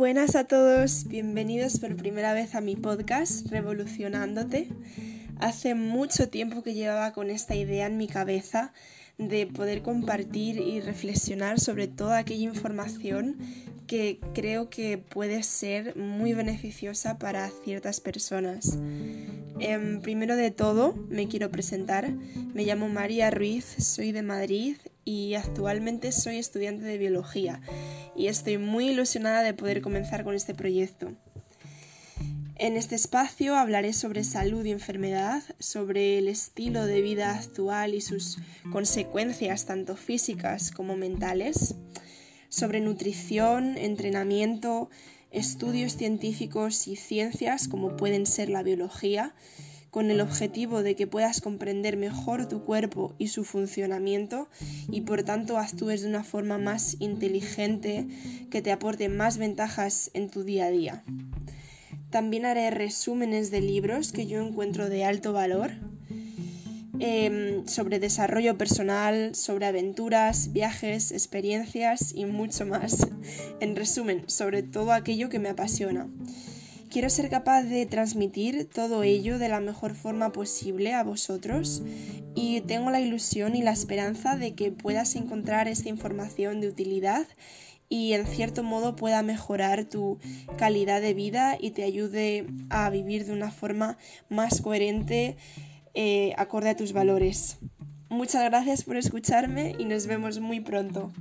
buenas a todos, bienvenidos por primera vez a mi podcast Revolucionándote. Hace mucho tiempo que llevaba con esta idea en mi cabeza de poder compartir y reflexionar sobre toda aquella información que creo que puede ser muy beneficiosa para ciertas personas. Em, primero de todo, me quiero presentar. Me llamo María Ruiz, soy de Madrid y actualmente soy estudiante de biología y estoy muy ilusionada de poder comenzar con este proyecto. En este espacio hablaré sobre salud y enfermedad, sobre el estilo de vida actual y sus consecuencias tanto físicas como mentales, sobre nutrición, entrenamiento, estudios científicos y ciencias como pueden ser la biología, con el objetivo de que puedas comprender mejor tu cuerpo y su funcionamiento y por tanto actúes de una forma más inteligente que te aporte más ventajas en tu día a día. También haré resúmenes de libros que yo encuentro de alto valor em, sobre desarrollo personal, sobre aventuras, viajes, experiencias y mucho más. En resumen, sobre todo aquello que me apasiona. Quiero ser capaz de transmitir todo ello de la mejor forma posible a vosotros y tengo la ilusión y la esperanza de que puedas encontrar esta información de utilidad y en cierto modo pueda mejorar tu calidad de vida y te ayude a vivir de una forma más coherente eh, acorde a tus valores. Muchas gracias por escucharme y nos vemos muy pronto.